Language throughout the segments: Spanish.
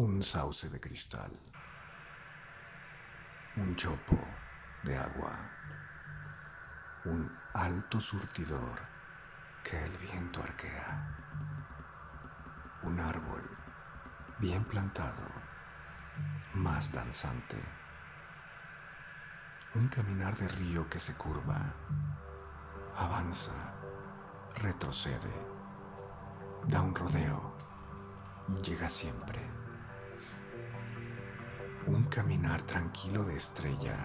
un sauce de cristal, un chopo de agua, un alto surtidor que el viento arquea, un árbol bien plantado, más danzante, un caminar de río que se curva, avanza, retrocede, da un rodeo y llega siempre un caminar tranquilo de estrella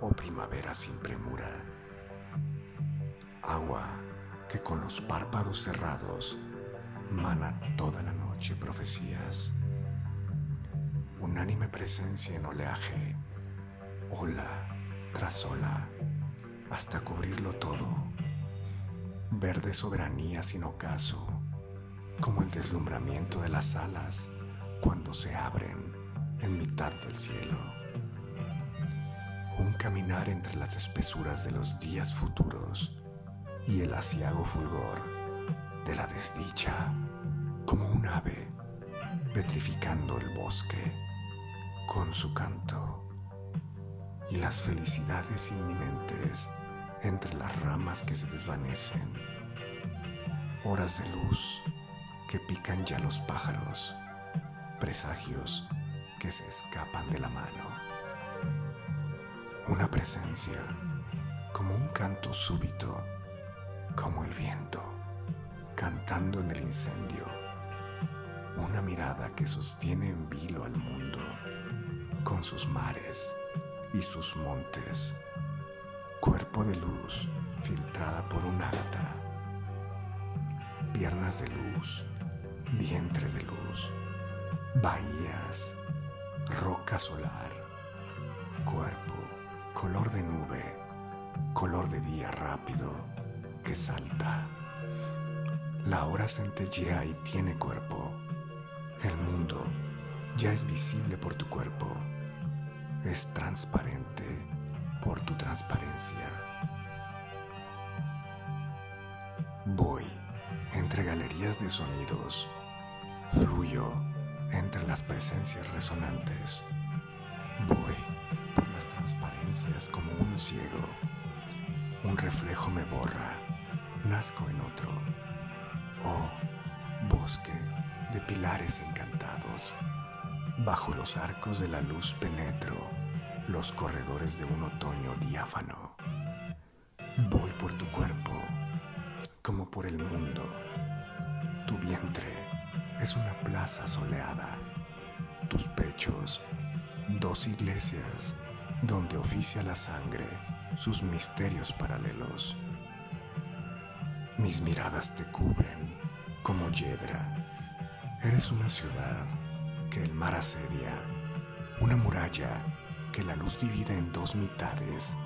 o primavera sin premura. Agua que con los párpados cerrados mana toda la noche profecías. Unánime presencia en oleaje, ola tras ola, hasta cubrirlo todo. Verde soberanía sin ocaso, como el deslumbramiento de las alas cuando se abren en mitad del cielo. Un caminar entre las espesuras de los días futuros y el asiago fulgor de la desdicha, como un ave petrificando el bosque con su canto y las felicidades inminentes entre las ramas que se desvanecen, horas de luz que pican ya los pájaros, presagios que se escapan de la mano. Una presencia como un canto súbito, como el viento, cantando en el incendio. Una mirada que sostiene en vilo al mundo, con sus mares y sus montes. Cuerpo de luz filtrada por un ágata. Piernas de luz, vientre de luz, bahías roca solar, cuerpo, color de nube, color de día rápido que salta. La hora centellea y tiene cuerpo. El mundo ya es visible por tu cuerpo. Es transparente por tu transparencia. Voy entre galerías de sonidos. Fluyo entre las presencias resonantes. Voy por las transparencias como un ciego. Un reflejo me borra, nazco en otro. Oh, bosque de pilares encantados. Bajo los arcos de la luz penetro los corredores de un otoño diáfano. Voy por tu cuerpo, como por el mundo. Tu vientre es una plaza soleada. Tus pechos, dos iglesias donde oficia la sangre sus misterios paralelos. Mis miradas te cubren como yedra. Eres una ciudad que el mar asedia, una muralla que la luz divide en dos mitades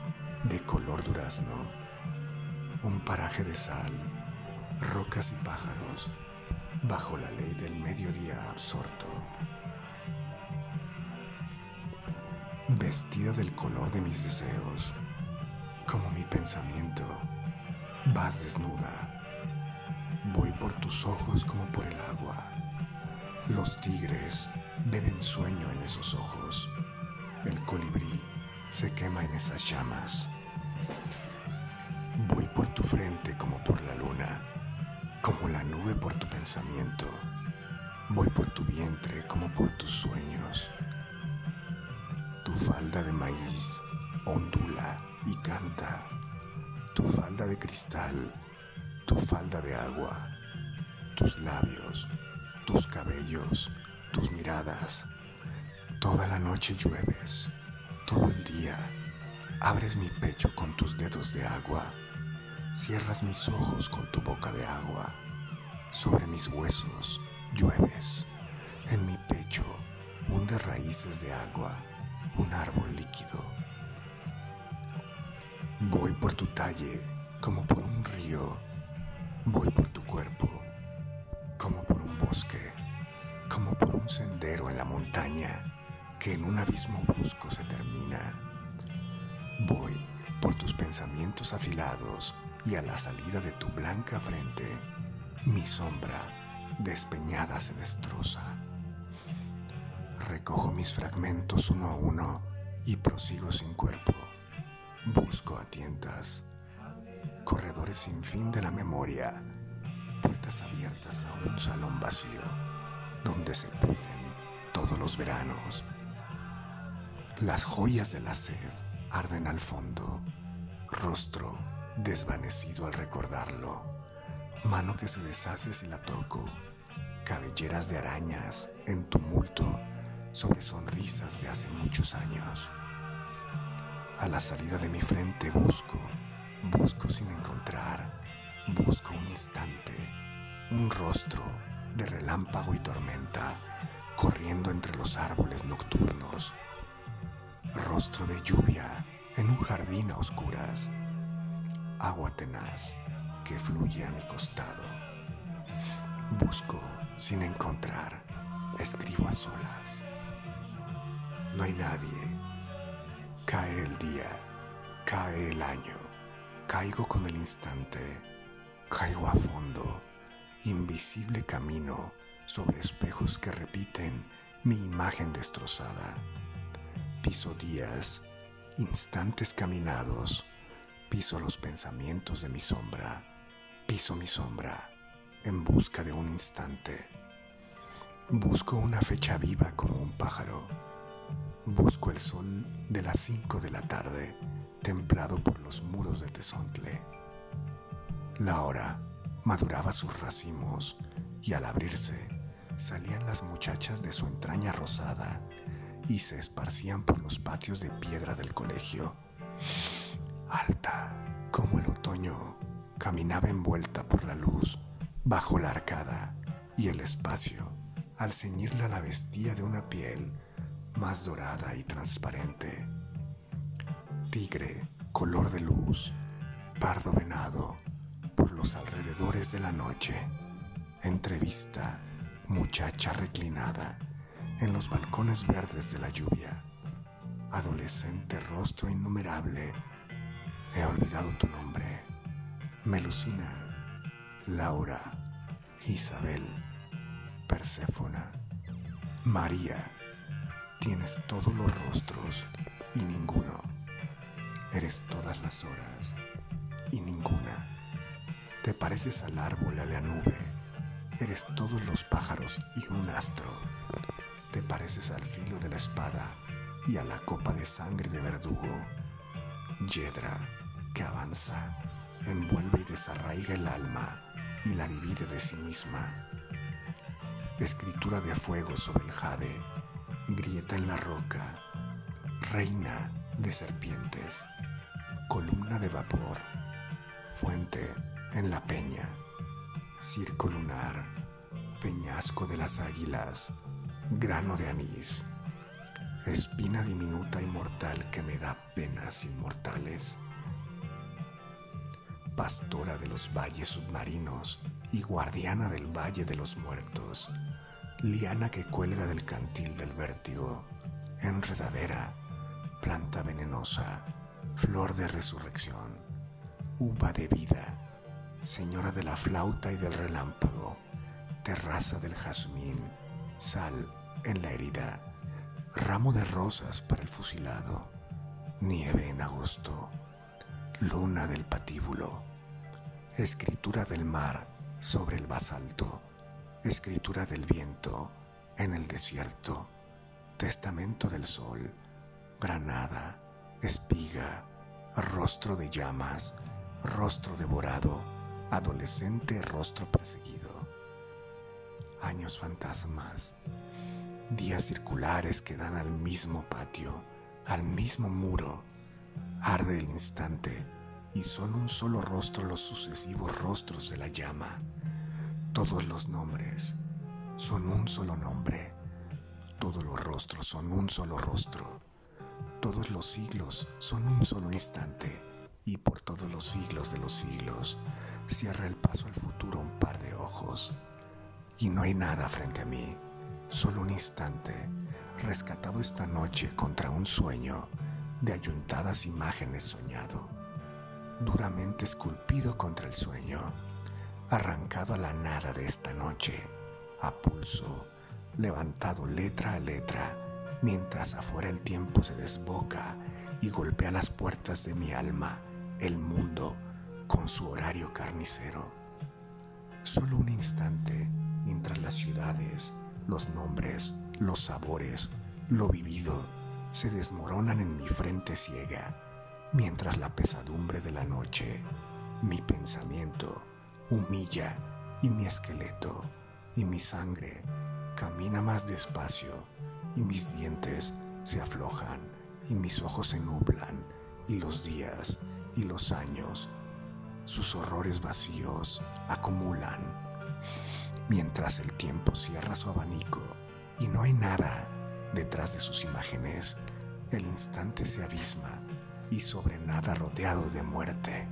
de color durazno, un paraje de sal, rocas y pájaros bajo la ley del mediodía absorto. Vestida del color de mis deseos, como mi pensamiento, vas desnuda. Voy por tus ojos como por el agua. Los tigres beben sueño en esos ojos. El colibrí se quema en esas llamas. Voy por tu frente como por la luna como la nube por tu pensamiento. Voy por tu vientre como por tus sueños. Tu falda de maíz ondula y canta. Tu falda de cristal, tu falda de agua, tus labios, tus cabellos, tus miradas. Toda la noche llueves, todo el día. Abres mi pecho con tus dedos de agua Cierras mis ojos con tu boca de agua. Sobre mis huesos llueves. En mi pecho hunde raíces de agua, un árbol líquido. Voy por tu talle como por un río. Voy por tu cuerpo como por un bosque, como por un sendero en la montaña que en un abismo brusco se termina. Voy por tus pensamientos afilados y a la salida de tu blanca frente, mi sombra despeñada se destroza. Recojo mis fragmentos uno a uno y prosigo sin cuerpo. Busco a tientas, corredores sin fin de la memoria, puertas abiertas a un salón vacío donde se pudren todos los veranos. Las joyas de la sed arden al fondo, rostro desvanecido al recordarlo, mano que se deshace si la toco, cabelleras de arañas en tumulto sobre sonrisas de hace muchos años. A la salida de mi frente busco, busco sin encontrar, busco un instante, un rostro de relámpago y tormenta corriendo entre los árboles nocturnos, rostro de lluvia en un jardín a oscuras, agua tenaz que fluye a mi costado. Busco sin encontrar, escribo a solas. No hay nadie. Cae el día, cae el año, caigo con el instante, caigo a fondo, invisible camino sobre espejos que repiten mi imagen destrozada. Piso días, instantes caminados, piso los pensamientos de mi sombra, piso mi sombra en busca de un instante. Busco una fecha viva como un pájaro. Busco el sol de las cinco de la tarde, templado por los muros de Tezontle. La hora maduraba sus racimos y al abrirse salían las muchachas de su entraña rosada y se esparcían por los patios de piedra del colegio. Alta como el otoño, caminaba envuelta por la luz bajo la arcada y el espacio al ceñirla la vestía de una piel más dorada y transparente. Tigre, color de luz, pardo venado, por los alrededores de la noche. Entrevista, muchacha reclinada en los balcones verdes de la lluvia. Adolescente rostro innumerable. He olvidado tu nombre. Melusina, Laura, Isabel, Perséfona, María. Tienes todos los rostros y ninguno. Eres todas las horas y ninguna. Te pareces al árbol, a la nube. Eres todos los pájaros y un astro. Te pareces al filo de la espada y a la copa de sangre de verdugo. Yedra que avanza, envuelve y desarraiga el alma y la divide de sí misma. Escritura de fuego sobre el jade, grieta en la roca, reina de serpientes, columna de vapor, fuente en la peña, circo lunar, peñasco de las águilas, grano de anís, espina diminuta y mortal que me da penas inmortales, pastora de los valles submarinos y guardiana del valle de los muertos, liana que cuelga del cantil del vértigo, enredadera, planta venenosa, flor de resurrección, uva de vida, señora de la flauta y del relámpago, terraza del jazmín, sal en la herida, ramo de rosas para el fusilado, nieve en agosto, luna del patíbulo, escritura del mar sobre el basalto, escritura del viento en el desierto, testamento del sol, granada, espiga, rostro de llamas, rostro devorado, adolescente rostro perseguido, años fantasmas, días circulares que dan al mismo patio, al mismo muro, arde el instante y son un solo rostro los sucesivos rostros de la llama. Todos los nombres son un solo nombre, todos los rostros son un solo rostro, todos los siglos son un solo instante. Y por todos los siglos de los siglos cierra el paso al futuro un par de ojos. Y no hay nada frente a mí, solo un instante, rescatado esta noche contra un sueño de ayuntadas imágenes soñado, duramente esculpido contra el sueño, arrancado a la nada de esta noche, a pulso, levantado letra a letra, mientras afuera el tiempo se desboca y golpea las puertas de mi alma, el mundo, con su horario carnicero. Solo un instante, mientras las ciudades, los nombres, los sabores, lo vivido, se desmoronan en mi frente ciega, mientras la pesadumbre de la noche, mi pensamiento, humilla y mi esqueleto y mi sangre camina más despacio y mis dientes se aflojan y mis ojos se nublan y los días y los años, sus horrores vacíos acumulan. Mientras el tiempo cierra su abanico y no hay nada detrás de sus imágenes, el instante se abisma y sobre nada rodeado de muerte,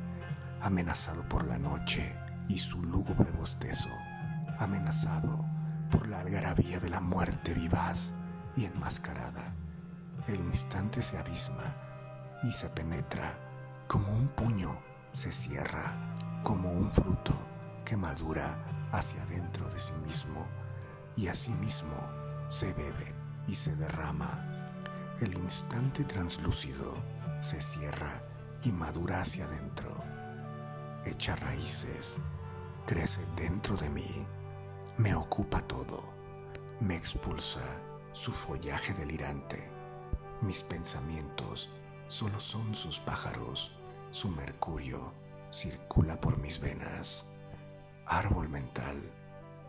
amenazado por la noche y su lúgubre bostezo, amenazado por la algarabía de la muerte vivaz y enmascarada. El instante se abisma y se penetra como un puño, se cierra como un fruto que madura hacia adentro de sí mismo y mismo se bebe y se derrama. El instante translúcido se cierra y madura hacia adentro. Echa raíces, crece dentro de mí, me ocupa todo, me expulsa su follaje delirante. Mis pensamientos solo son sus pájaros, su mercurio circula por mis venas. Árbol mental,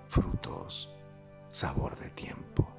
frutos, sabor de tiempo.